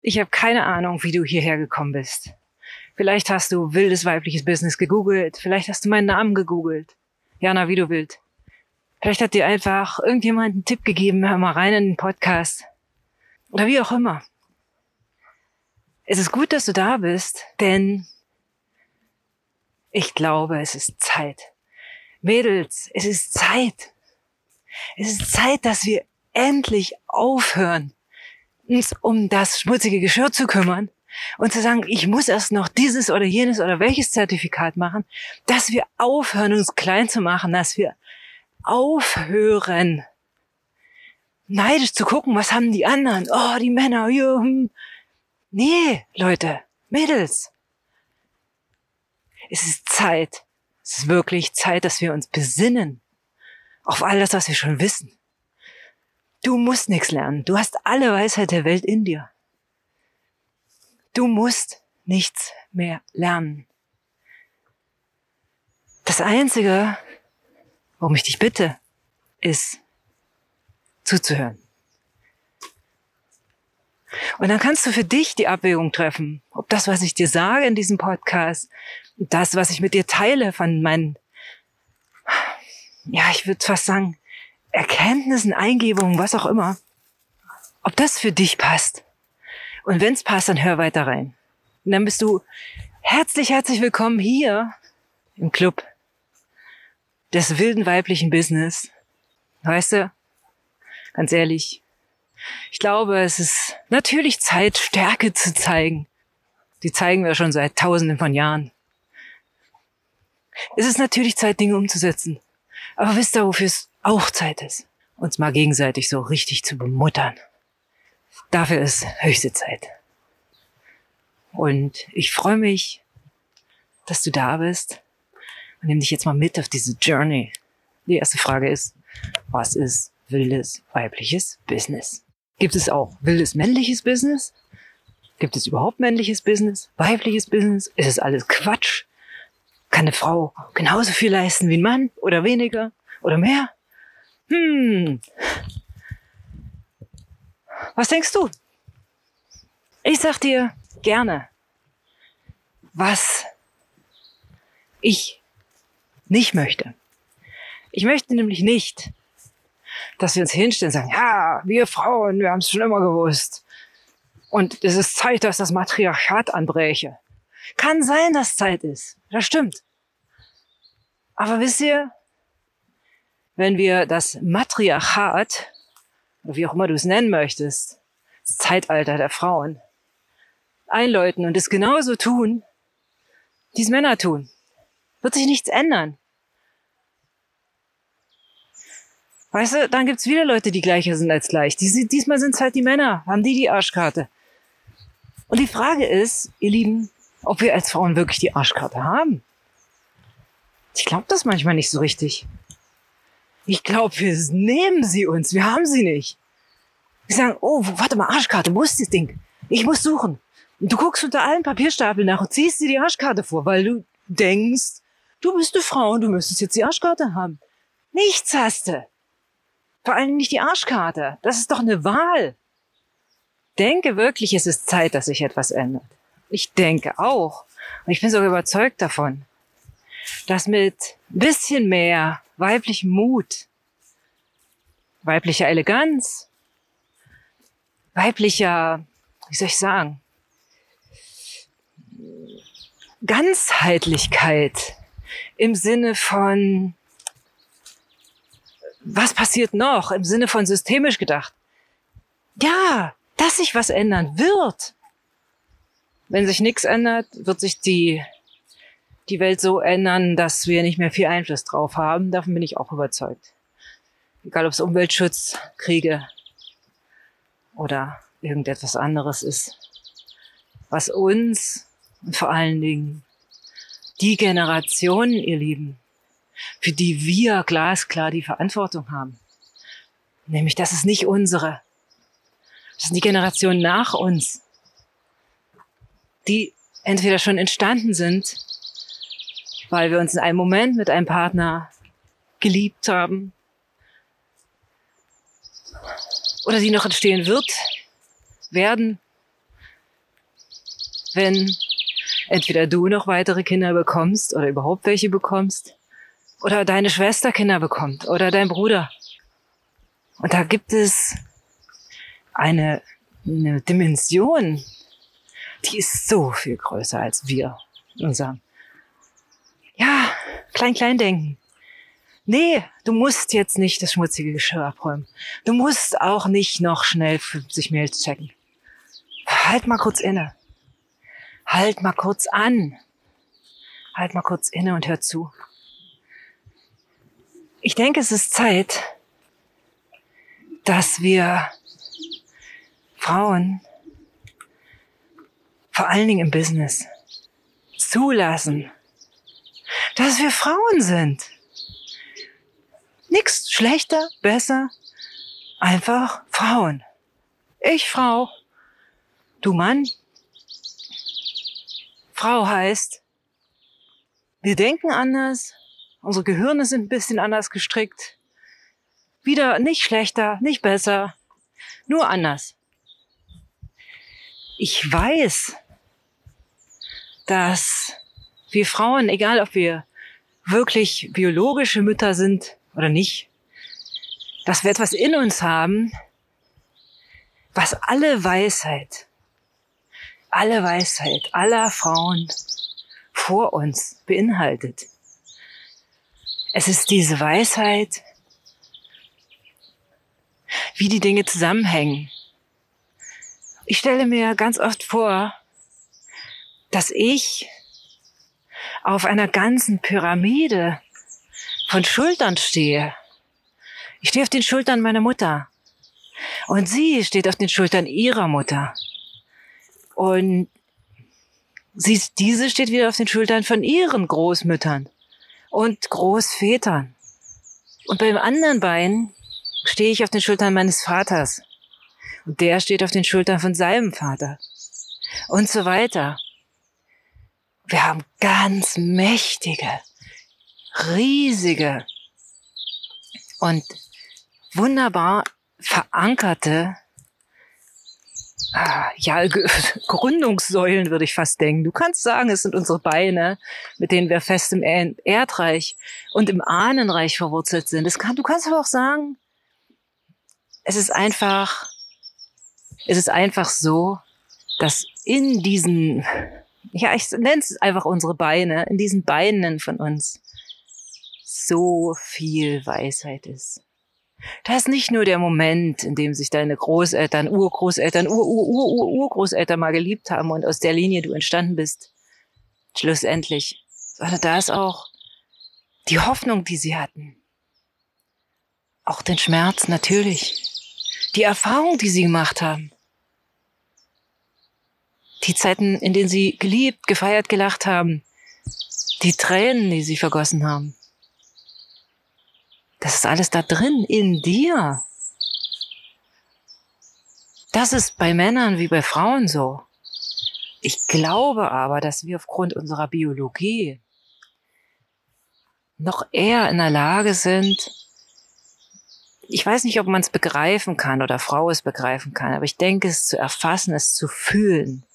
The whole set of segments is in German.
Ich habe keine Ahnung, wie du hierher gekommen bist. Vielleicht hast du wildes weibliches Business gegoogelt, vielleicht hast du meinen Namen gegoogelt. Jana, wie du willst. Vielleicht hat dir einfach irgendjemand einen Tipp gegeben, hör mal rein in den Podcast. Oder wie auch immer. Es ist gut, dass du da bist, denn ich glaube, es ist Zeit. Mädels, es ist Zeit. Es ist Zeit, dass wir endlich aufhören, uns um das schmutzige Geschirr zu kümmern und zu sagen, ich muss erst noch dieses oder jenes oder welches Zertifikat machen, dass wir aufhören, uns klein zu machen, dass wir aufhören, neidisch zu gucken, was haben die anderen? Oh, die Männer, ja, hm. Nee, Leute, Mädels. Es ist Zeit. Es ist wirklich Zeit, dass wir uns besinnen auf all das, was wir schon wissen. Du musst nichts lernen. Du hast alle Weisheit der Welt in dir. Du musst nichts mehr lernen. Das Einzige, worum ich dich bitte, ist zuzuhören. Und dann kannst du für dich die Abwägung treffen, ob das, was ich dir sage in diesem Podcast, das, was ich mit dir teile von meinen, ja, ich würde fast sagen, Erkenntnissen, Eingebungen, was auch immer, ob das für dich passt. Und wenn es passt, dann hör weiter rein. Und dann bist du herzlich, herzlich willkommen hier im Club des wilden weiblichen Business. Weißt du, ganz ehrlich, ich glaube, es ist natürlich Zeit, Stärke zu zeigen. Die zeigen wir schon seit tausenden von Jahren. Es ist natürlich Zeit, Dinge umzusetzen. Aber wisst ihr, wofür es auch Zeit ist? Uns mal gegenseitig so richtig zu bemuttern. Dafür ist höchste Zeit. Und ich freue mich, dass du da bist und nehme dich jetzt mal mit auf diese Journey. Die erste Frage ist, was ist wildes weibliches Business? Gibt es auch wildes männliches Business? Gibt es überhaupt männliches Business? Weibliches Business? Ist es alles Quatsch? Kann eine Frau genauso viel leisten wie ein Mann? Oder weniger? Oder mehr? Hm. Was denkst du? Ich sag dir gerne, was ich nicht möchte. Ich möchte nämlich nicht, dass wir uns hinstellen und sagen, ja, wir Frauen, wir haben es schon immer gewusst. Und es ist Zeit, dass das Matriarchat anbräche. Kann sein, dass Zeit ist. Das stimmt. Aber wisst ihr, wenn wir das Matriarchat, wie auch immer du es nennen möchtest, das Zeitalter der Frauen, einläuten und es genauso tun, wie es Männer tun, wird sich nichts ändern. Weißt du, dann gibt's wieder Leute, die gleicher sind als gleich. Die, diesmal sind's halt die Männer, haben die die Arschkarte. Und die Frage ist, ihr Lieben, ob wir als Frauen wirklich die Arschkarte haben. Ich glaube das manchmal nicht so richtig. Ich glaube, wir nehmen sie uns, wir haben sie nicht. Wir sagen, oh, warte mal, Arschkarte, wo ist das Ding? Ich muss suchen. Und du guckst unter allen Papierstapeln nach und ziehst dir die Arschkarte vor, weil du denkst, du bist eine Frau und du müsstest jetzt die Arschkarte haben. Nichts hast du. Vor allem nicht die Arschkarte. Das ist doch eine Wahl. Denke wirklich, es ist Zeit, dass sich etwas ändert. Ich denke auch. Und ich bin sogar überzeugt davon, dass mit ein bisschen mehr weiblichem Mut, weiblicher Eleganz, weiblicher, wie soll ich sagen, Ganzheitlichkeit im Sinne von was passiert noch im Sinne von systemisch gedacht? Ja, dass sich was ändern wird. Wenn sich nichts ändert, wird sich die, die Welt so ändern, dass wir nicht mehr viel Einfluss drauf haben. Davon bin ich auch überzeugt. Egal ob es Umweltschutz, Kriege oder irgendetwas anderes ist, was uns und vor allen Dingen die Generation, ihr Lieben, für die wir glasklar die Verantwortung haben. Nämlich, das ist nicht unsere. Das sind die Generationen nach uns, die entweder schon entstanden sind, weil wir uns in einem Moment mit einem Partner geliebt haben, oder die noch entstehen wird, werden, wenn entweder du noch weitere Kinder bekommst oder überhaupt welche bekommst oder deine Schwester Kinder bekommt oder dein Bruder. Und da gibt es eine, eine Dimension, die ist so viel größer als wir. Unser, ja, klein-klein denken. Nee, du musst jetzt nicht das schmutzige Geschirr abräumen. Du musst auch nicht noch schnell 50 Mails checken. Halt mal kurz inne. Halt mal kurz an. Halt mal kurz inne und hör zu. Ich denke, es ist Zeit, dass wir Frauen, vor allen Dingen im Business, zulassen, dass wir Frauen sind. Nix schlechter, besser, einfach Frauen. Ich Frau, du Mann. Frau heißt, wir denken anders, unsere Gehirne sind ein bisschen anders gestrickt. Wieder nicht schlechter, nicht besser, nur anders. Ich weiß, dass wir Frauen, egal ob wir wirklich biologische Mütter sind oder nicht, dass wir etwas in uns haben, was alle Weisheit, alle Weisheit aller Frauen vor uns beinhaltet. Es ist diese Weisheit, wie die Dinge zusammenhängen. Ich stelle mir ganz oft vor, dass ich auf einer ganzen Pyramide von Schultern stehe. Ich stehe auf den Schultern meiner Mutter. Und sie steht auf den Schultern ihrer Mutter. Und sie, diese steht wieder auf den Schultern von ihren Großmüttern und Großvätern. Und beim anderen Bein stehe ich auf den Schultern meines Vaters. Und der steht auf den Schultern von seinem Vater. Und so weiter. Wir haben ganz mächtige, riesige und wunderbar verankerte ah, ja, Gründungssäulen würde ich fast denken. Du kannst sagen, es sind unsere Beine, mit denen wir fest im Erdreich und im Ahnenreich verwurzelt sind. Kann, du kannst aber auch sagen, es ist einfach, es ist einfach so, dass in diesen, ja, ich nenne es einfach unsere Beine, in diesen Beinen von uns so viel Weisheit ist. Da ist nicht nur der Moment, in dem sich deine Großeltern, Urgroßeltern, Ur-Ur-Ur-Urgroßeltern mal geliebt haben und aus der Linie du entstanden bist. Schlussendlich. Sondern da ist auch die Hoffnung, die sie hatten. Auch den Schmerz natürlich die Erfahrung, die sie gemacht haben. Die Zeiten, in denen sie geliebt, gefeiert, gelacht haben. Die Tränen, die sie vergossen haben. Das ist alles da drin, in dir. Das ist bei Männern wie bei Frauen so. Ich glaube aber, dass wir aufgrund unserer Biologie noch eher in der Lage sind, ich weiß nicht, ob man es begreifen kann oder Frau es begreifen kann, aber ich denke, es zu erfassen, es zu fühlen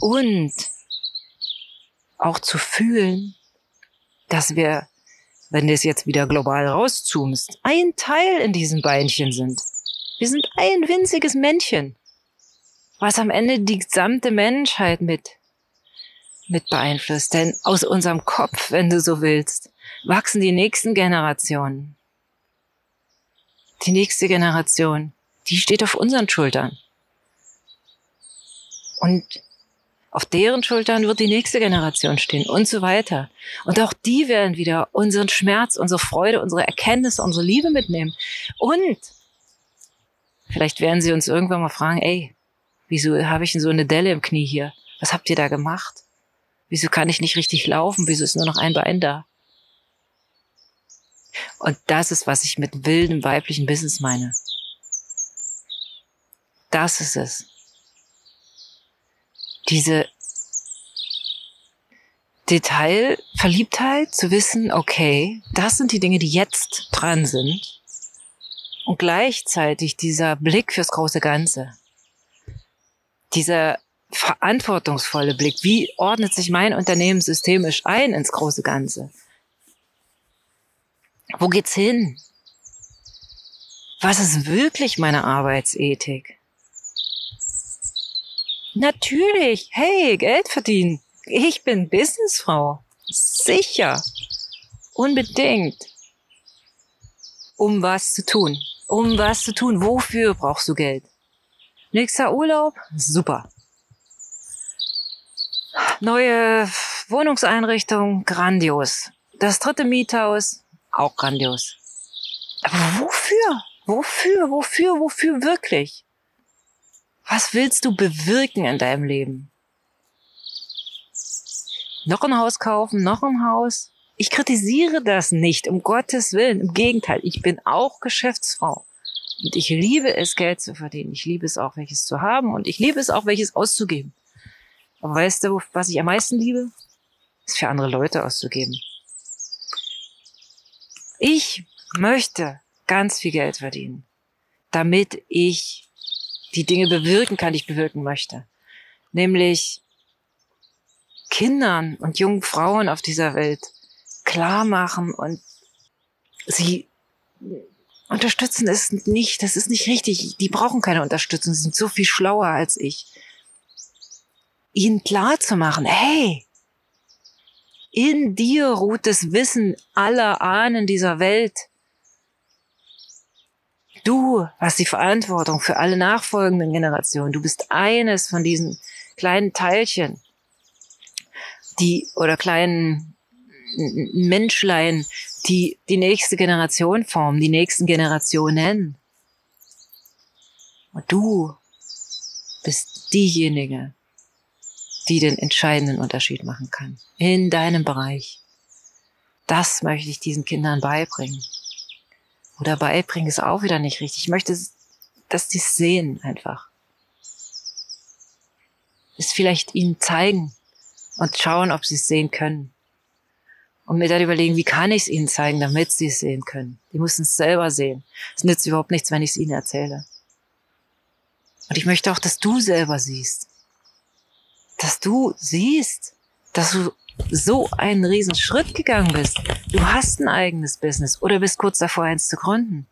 und auch zu fühlen, dass wir, wenn du es jetzt wieder global rauszoomst, ein Teil in diesen Beinchen sind. Wir sind ein winziges Männchen, was am Ende die gesamte Menschheit mit, mit beeinflusst. Denn aus unserem Kopf, wenn du so willst, wachsen die nächsten Generationen die nächste Generation, die steht auf unseren Schultern. Und auf deren Schultern wird die nächste Generation stehen und so weiter. Und auch die werden wieder unseren Schmerz, unsere Freude, unsere Erkenntnis, unsere Liebe mitnehmen. Und vielleicht werden sie uns irgendwann mal fragen, ey, wieso habe ich denn so eine Delle im Knie hier? Was habt ihr da gemacht? Wieso kann ich nicht richtig laufen? Wieso ist nur noch ein Bein da? Und das ist, was ich mit wildem weiblichen Business meine. Das ist es. Diese Detailverliebtheit zu wissen, okay, das sind die Dinge, die jetzt dran sind. Und gleichzeitig dieser Blick fürs große Ganze. Dieser verantwortungsvolle Blick. Wie ordnet sich mein Unternehmen systemisch ein ins große Ganze? Wo geht's hin? Was ist wirklich meine Arbeitsethik? Natürlich, hey, Geld verdienen. Ich bin Businessfrau. Sicher. Unbedingt. Um was zu tun. Um was zu tun. Wofür brauchst du Geld? Nächster Urlaub? Super. Neue Wohnungseinrichtung? Grandios. Das dritte Miethaus? Auch grandios. Aber wofür? Wofür? Wofür? Wofür wirklich? Was willst du bewirken in deinem Leben? Noch ein Haus kaufen, noch ein Haus? Ich kritisiere das nicht, um Gottes Willen. Im Gegenteil, ich bin auch Geschäftsfrau. Und ich liebe es, Geld zu verdienen. Ich liebe es auch, welches zu haben. Und ich liebe es auch, welches auszugeben. Aber weißt du, was ich am meisten liebe? Ist für andere Leute auszugeben. Ich möchte ganz viel Geld verdienen, damit ich die Dinge bewirken kann, die ich bewirken möchte. Nämlich Kindern und jungen Frauen auf dieser Welt klar machen und sie unterstützen es nicht. Das ist nicht richtig. Die brauchen keine Unterstützung. Sie sind so viel schlauer als ich. Ihnen klar zu machen, hey, in dir ruht das Wissen aller Ahnen dieser Welt. Du hast die Verantwortung für alle nachfolgenden Generationen. Du bist eines von diesen kleinen Teilchen, die oder kleinen Menschlein, die die nächste Generation formen, die nächsten Generationen. Und du bist diejenige, die den entscheidenden Unterschied machen kann in deinem Bereich. Das möchte ich diesen Kindern beibringen. Oder beibringen ist auch wieder nicht richtig. Ich möchte, dass die es sehen einfach. Es vielleicht ihnen zeigen und schauen, ob sie es sehen können. Und mir dann überlegen, wie kann ich es ihnen zeigen, damit sie es sehen können. Die müssen es selber sehen. Es nützt überhaupt nichts, wenn ich es ihnen erzähle. Und ich möchte auch, dass du selber siehst. Dass du siehst, dass du so einen riesen Schritt gegangen bist. Du hast ein eigenes Business oder bist kurz davor, eins zu gründen.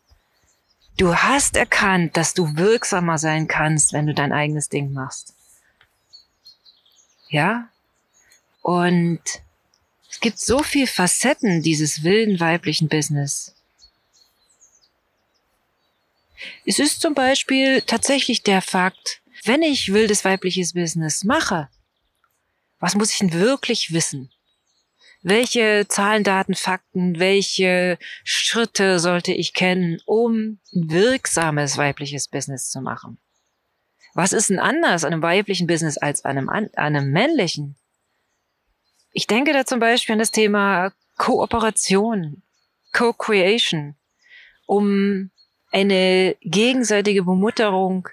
Du hast erkannt, dass du wirksamer sein kannst, wenn du dein eigenes Ding machst. Ja? Und es gibt so viel Facetten dieses wilden weiblichen Business. Es ist zum Beispiel tatsächlich der Fakt, wenn ich wildes weibliches Business mache, was muss ich denn wirklich wissen? Welche Zahlen, Daten, Fakten, welche Schritte sollte ich kennen, um ein wirksames weibliches Business zu machen? Was ist denn anders an einem weiblichen Business als an einem, an einem männlichen? Ich denke da zum Beispiel an das Thema Kooperation, Co-Creation, um eine gegenseitige Bemutterung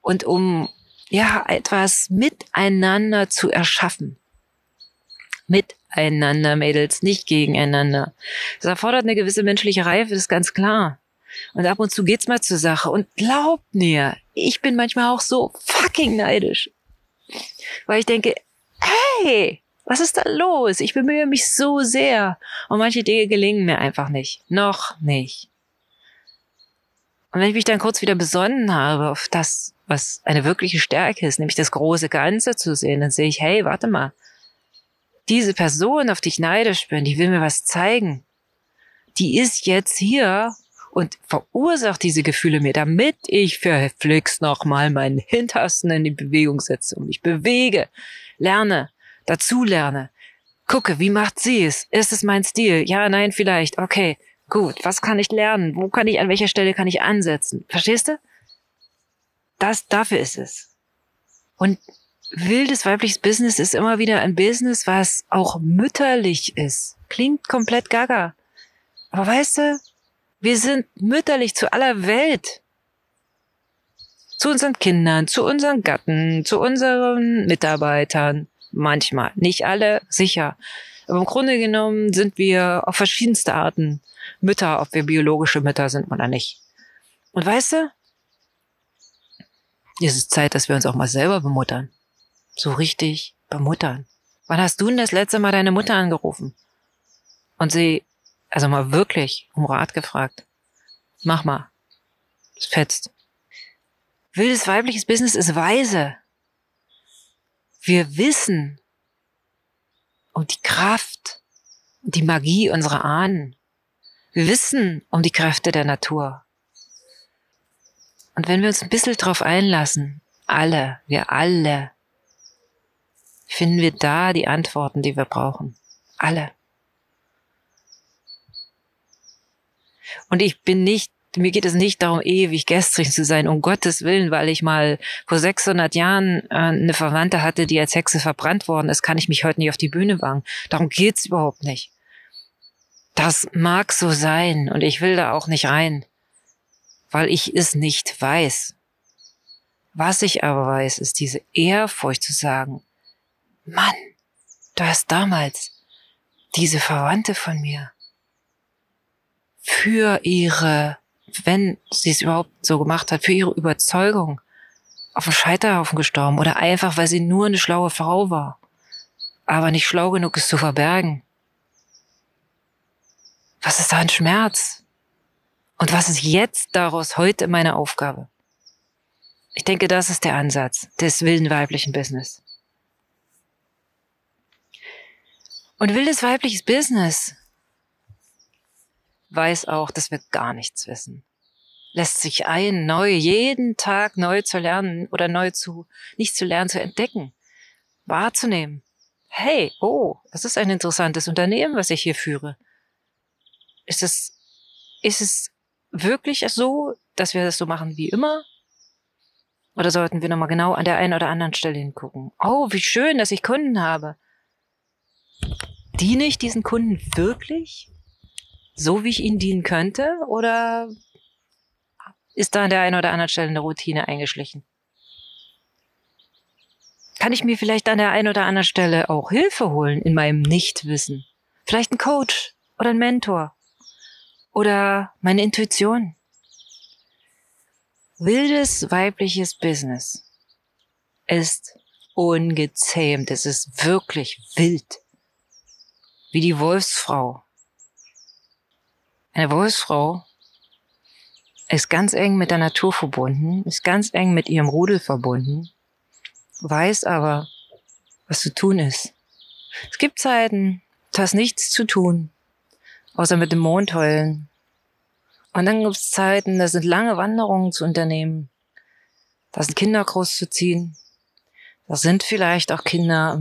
und um ja, etwas miteinander zu erschaffen. Miteinander, Mädels, nicht gegeneinander. Das erfordert eine gewisse menschliche Reife, das ist ganz klar. Und ab und zu geht's mal zur Sache. Und glaubt mir, ich bin manchmal auch so fucking neidisch. Weil ich denke, hey, was ist da los? Ich bemühe mich so sehr. Und manche Dinge gelingen mir einfach nicht. Noch nicht. Und wenn ich mich dann kurz wieder besonnen habe auf das, was eine wirkliche Stärke ist, nämlich das große Ganze zu sehen, dann sehe ich, hey, warte mal, diese Person, auf die ich neidisch bin, die will mir was zeigen. Die ist jetzt hier und verursacht diese Gefühle mir, damit ich für Flix nochmal meinen Hintersten in die Bewegung setze und mich bewege, lerne, dazu lerne, gucke, wie macht sie es? Ist es mein Stil? Ja, nein, vielleicht. Okay, Gut, was kann ich lernen? Wo kann ich, an welcher Stelle kann ich ansetzen? Verstehst du? Das, dafür ist es. Und wildes weibliches Business ist immer wieder ein Business, was auch mütterlich ist. Klingt komplett gaga. Aber weißt du, wir sind mütterlich zu aller Welt. Zu unseren Kindern, zu unseren Gatten, zu unseren Mitarbeitern. Manchmal. Nicht alle, sicher. Aber im Grunde genommen sind wir auf verschiedenste Arten Mütter, ob wir biologische Mütter sind oder nicht. Und weißt du, Es ist Zeit, dass wir uns auch mal selber bemuttern. So richtig bemuttern. Wann hast du denn das letzte Mal deine Mutter angerufen? Und sie, also mal wirklich um Rat gefragt. Mach mal. Es fetzt. Wildes weibliches Business ist weise. Wir wissen um die Kraft und die Magie unserer Ahnen. Wir wissen um die Kräfte der Natur. Und wenn wir uns ein bisschen drauf einlassen, alle, wir alle, finden wir da die Antworten, die wir brauchen. Alle. Und ich bin nicht, mir geht es nicht darum, ewig gestrig zu sein, um Gottes Willen, weil ich mal vor 600 Jahren äh, eine Verwandte hatte, die als Hexe verbrannt worden ist, kann ich mich heute nicht auf die Bühne wagen. Darum geht's überhaupt nicht. Das mag so sein und ich will da auch nicht rein, weil ich es nicht weiß. Was ich aber weiß, ist diese Ehrfurcht zu sagen, Mann, du hast damals diese Verwandte von mir für ihre, wenn sie es überhaupt so gemacht hat, für ihre Überzeugung auf dem Scheiterhaufen gestorben oder einfach, weil sie nur eine schlaue Frau war, aber nicht schlau genug ist zu verbergen. Was ist da ein Schmerz? Und was ist jetzt daraus heute meine Aufgabe? Ich denke, das ist der Ansatz des wilden weiblichen Business. Und wildes weibliches Business weiß auch, dass wir gar nichts wissen. Lässt sich ein, neu, jeden Tag neu zu lernen oder neu zu, nicht zu lernen, zu entdecken, wahrzunehmen. Hey, oh, das ist ein interessantes Unternehmen, was ich hier führe. Ist es, ist es wirklich so, dass wir das so machen wie immer? Oder sollten wir nochmal genau an der einen oder anderen Stelle hingucken? Oh, wie schön, dass ich Kunden habe. Diene ich diesen Kunden wirklich so, wie ich ihnen dienen könnte? Oder ist da an der einen oder anderen Stelle eine Routine eingeschlichen? Kann ich mir vielleicht an der einen oder anderen Stelle auch Hilfe holen in meinem Nichtwissen? Vielleicht ein Coach oder ein Mentor oder meine Intuition? Wildes weibliches Business ist ungezähmt. Es ist wirklich wild. Wie die Wolfsfrau. Eine Wolfsfrau ist ganz eng mit der Natur verbunden, ist ganz eng mit ihrem Rudel verbunden, weiß aber, was zu tun ist. Es gibt Zeiten, da ist nichts zu tun, außer mit dem Mond heulen. Und dann gibt es Zeiten, da sind lange Wanderungen zu unternehmen, da sind Kinder großzuziehen, da sind vielleicht auch Kinder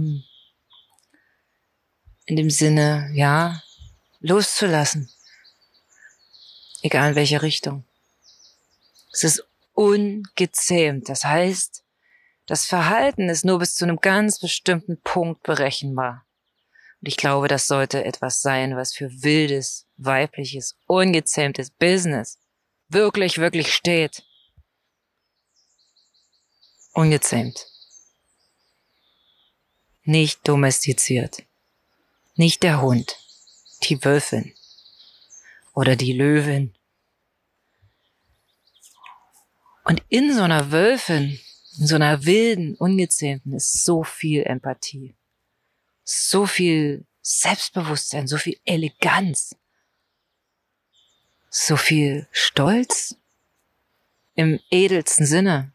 in dem Sinne, ja, loszulassen egal in welche Richtung. Es ist ungezähmt. Das heißt, das Verhalten ist nur bis zu einem ganz bestimmten Punkt berechenbar. Und ich glaube, das sollte etwas sein, was für wildes, weibliches, ungezähmtes Business wirklich, wirklich steht. Ungezähmt. Nicht domestiziert. Nicht der Hund. Die Wölfin oder die Löwin. Und in so einer Wölfin, in so einer wilden, ungezähmten ist so viel Empathie, so viel Selbstbewusstsein, so viel Eleganz, so viel Stolz im edelsten Sinne.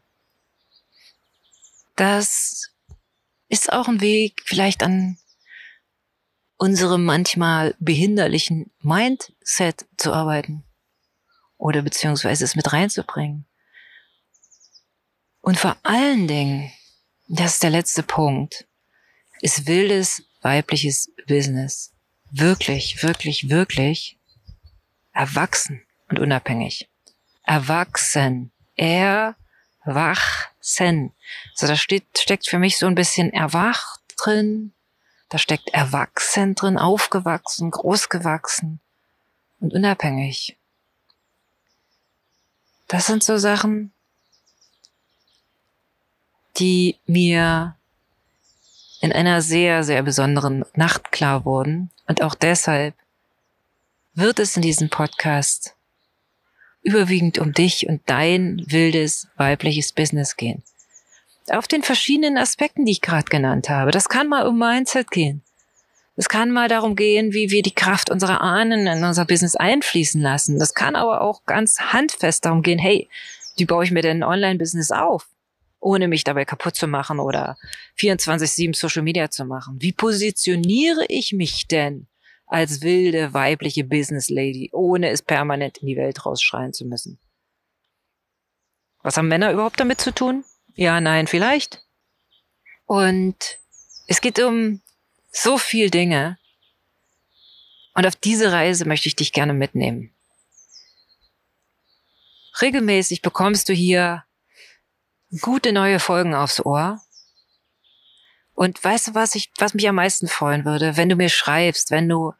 Das ist auch ein Weg vielleicht an unserem manchmal behinderlichen Mindset zu arbeiten oder beziehungsweise es mit reinzubringen. Und vor allen Dingen, das ist der letzte Punkt, ist wildes weibliches Business wirklich, wirklich, wirklich erwachsen und unabhängig. Erwachsen. Erwachsen. So, da steht, steckt für mich so ein bisschen erwacht drin, da steckt erwachsen drin, aufgewachsen, großgewachsen und unabhängig. Das sind so Sachen, die mir in einer sehr, sehr besonderen Nacht klar wurden. Und auch deshalb wird es in diesem Podcast überwiegend um dich und dein wildes weibliches Business gehen. Auf den verschiedenen Aspekten, die ich gerade genannt habe. Das kann mal um Mindset gehen. Es kann mal darum gehen, wie wir die Kraft unserer Ahnen in unser Business einfließen lassen. Das kann aber auch ganz handfest darum gehen, hey, wie baue ich mir denn ein Online-Business auf? ohne mich dabei kaputt zu machen oder 24-7 Social Media zu machen? Wie positioniere ich mich denn als wilde weibliche Business Lady, ohne es permanent in die Welt rausschreien zu müssen? Was haben Männer überhaupt damit zu tun? Ja, nein, vielleicht. Und es geht um so viel Dinge. Und auf diese Reise möchte ich dich gerne mitnehmen. Regelmäßig bekommst du hier gute neue Folgen aufs Ohr. Und weißt du, was ich, was mich am meisten freuen würde, wenn du mir schreibst, wenn du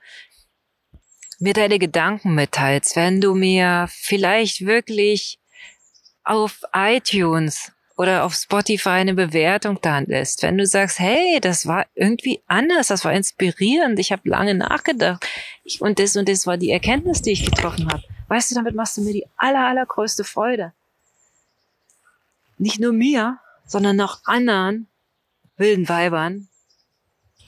mir deine Gedanken mitteilst, wenn du mir vielleicht wirklich auf iTunes oder auf Spotify eine Bewertung da lässt, wenn du sagst, hey, das war irgendwie anders, das war inspirierend, ich habe lange nachgedacht ich, und das und das war die Erkenntnis, die ich getroffen habe. Weißt du, damit machst du mir die aller, allergrößte Freude nicht nur mir, sondern auch anderen wilden Weibern,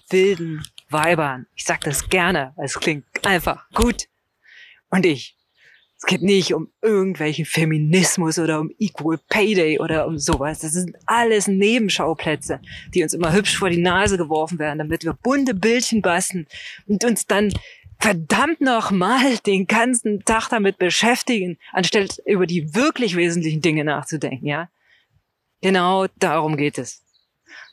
wilden Weibern. Ich sag das gerne, weil es klingt einfach gut. Und ich. Es geht nicht um irgendwelchen Feminismus oder um Equal Pay Day oder um sowas. Das sind alles Nebenschauplätze, die uns immer hübsch vor die Nase geworfen werden, damit wir bunte Bildchen basteln und uns dann verdammt nochmal den ganzen Tag damit beschäftigen, anstatt über die wirklich wesentlichen Dinge nachzudenken, ja. Genau darum geht es.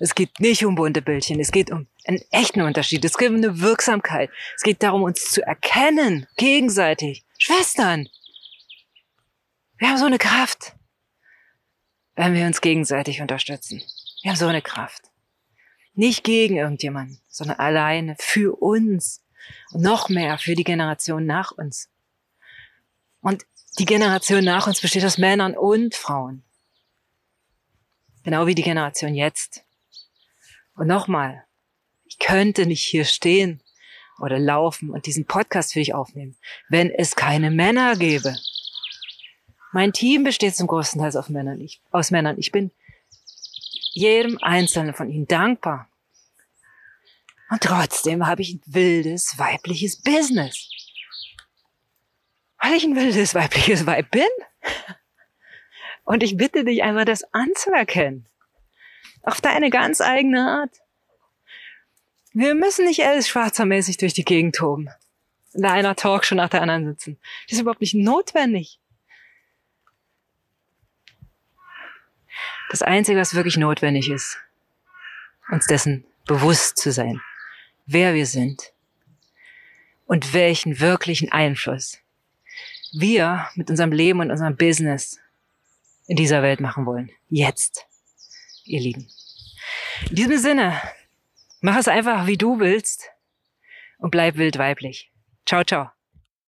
Es geht nicht um bunte Bildchen, es geht um einen echten Unterschied, es geht um eine Wirksamkeit. Es geht darum, uns zu erkennen, gegenseitig. Schwestern! Wir haben so eine Kraft, wenn wir uns gegenseitig unterstützen. Wir haben so eine Kraft. Nicht gegen irgendjemanden, sondern alleine für uns. Und noch mehr für die Generation nach uns. Und die Generation nach uns besteht aus Männern und Frauen. Genau wie die Generation jetzt. Und nochmal, ich könnte nicht hier stehen oder laufen und diesen Podcast für dich aufnehmen, wenn es keine Männer gäbe. Mein Team besteht zum größten Teil aus Männern. Ich, aus Männern. Ich bin jedem einzelnen von ihnen dankbar. Und trotzdem habe ich ein wildes weibliches Business. Weil ich ein wildes weibliches Weib bin. Und ich bitte dich einmal, das anzuerkennen. Auf deine ganz eigene Art. Wir müssen nicht Alice Schwarzermäßig durch die Gegend toben. In einer Talk schon nach der anderen sitzen. Das ist überhaupt nicht notwendig. Das Einzige, was wirklich notwendig ist, uns dessen bewusst zu sein, wer wir sind und welchen wirklichen Einfluss wir mit unserem Leben und unserem Business in dieser Welt machen wollen. Jetzt, ihr Lieben. In diesem Sinne, mach es einfach, wie du willst und bleib wild weiblich. Ciao, ciao.